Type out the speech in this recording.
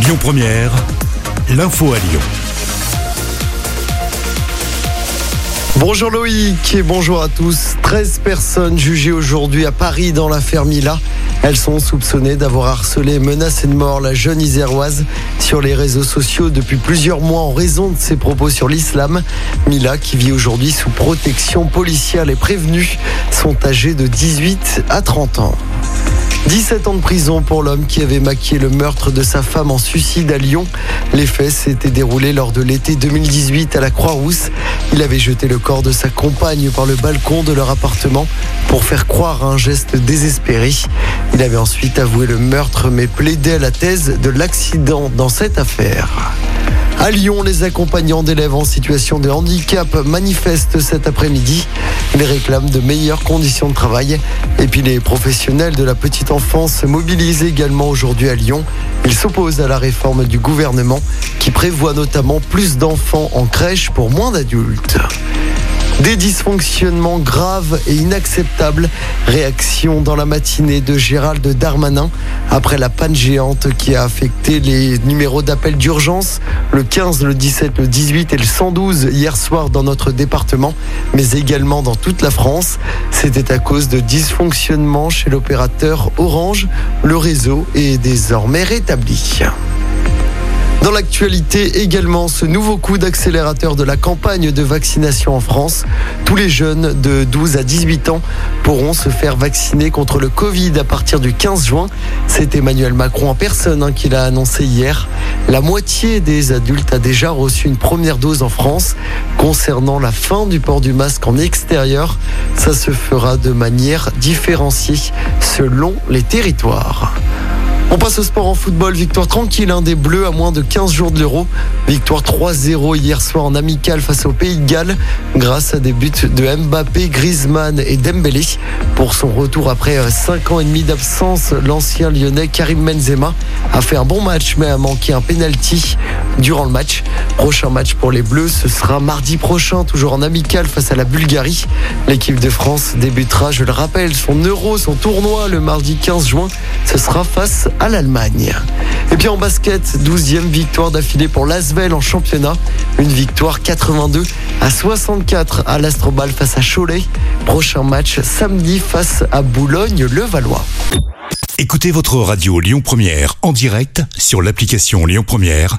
Lyon Première, l'info à Lyon. Bonjour Loïc et bonjour à tous. 13 personnes jugées aujourd'hui à Paris dans l'affaire Mila. Elles sont soupçonnées d'avoir harcelé menacé de mort la jeune iséroise sur les réseaux sociaux depuis plusieurs mois en raison de ses propos sur l'islam. Mila, qui vit aujourd'hui sous protection policière, les prévenus sont âgés de 18 à 30 ans. 17 ans de prison pour l'homme qui avait maquillé le meurtre de sa femme en suicide à Lyon. Les faits s'étaient déroulés lors de l'été 2018 à la Croix-Rousse. Il avait jeté le corps de sa compagne par le balcon de leur appartement pour faire croire à un geste désespéré. Il avait ensuite avoué le meurtre mais plaidait la thèse de l'accident dans cette affaire. À Lyon, les accompagnants d'élèves en situation de handicap manifestent cet après-midi. Ils réclament de meilleures conditions de travail. Et puis les professionnels de la petite enfance se mobilisent également aujourd'hui à Lyon. Ils s'opposent à la réforme du gouvernement qui prévoit notamment plus d'enfants en crèche pour moins d'adultes. Des dysfonctionnements graves et inacceptables. Réaction dans la matinée de Gérald Darmanin après la panne géante qui a affecté les numéros d'appel d'urgence, le 15, le 17, le 18 et le 112 hier soir dans notre département, mais également dans toute la France. C'était à cause de dysfonctionnements chez l'opérateur Orange. Le réseau est désormais rétabli. Dans l'actualité également, ce nouveau coup d'accélérateur de la campagne de vaccination en France. Tous les jeunes de 12 à 18 ans pourront se faire vacciner contre le Covid à partir du 15 juin. C'est Emmanuel Macron en personne hein, qui l'a annoncé hier. La moitié des adultes a déjà reçu une première dose en France. Concernant la fin du port du masque en extérieur, ça se fera de manière différenciée selon les territoires. On passe au sport en football. Victoire tranquille hein, des Bleus à moins de 15 jours de l'Euro. Victoire 3-0 hier soir en amical face au Pays de Galles grâce à des buts de Mbappé, Griezmann et Dembélé. Pour son retour après 5 ans et demi d'absence, l'ancien lyonnais Karim Benzema a fait un bon match mais a manqué un penalty durant le match. Prochain match pour les Bleus, ce sera mardi prochain, toujours en amical face à la Bulgarie. L'équipe de France débutera, je le rappelle, son Euro, son tournoi le mardi 15 juin. Ce sera face à l'Allemagne. Et puis en basket, 12e victoire d'affilée pour l'Asvel en championnat. Une victoire 82 à 64 à l'Astrobal face à Cholet. Prochain match samedi face à Boulogne-le-Valois. Écoutez votre radio Lyon Première en direct sur l'application Lyon Première,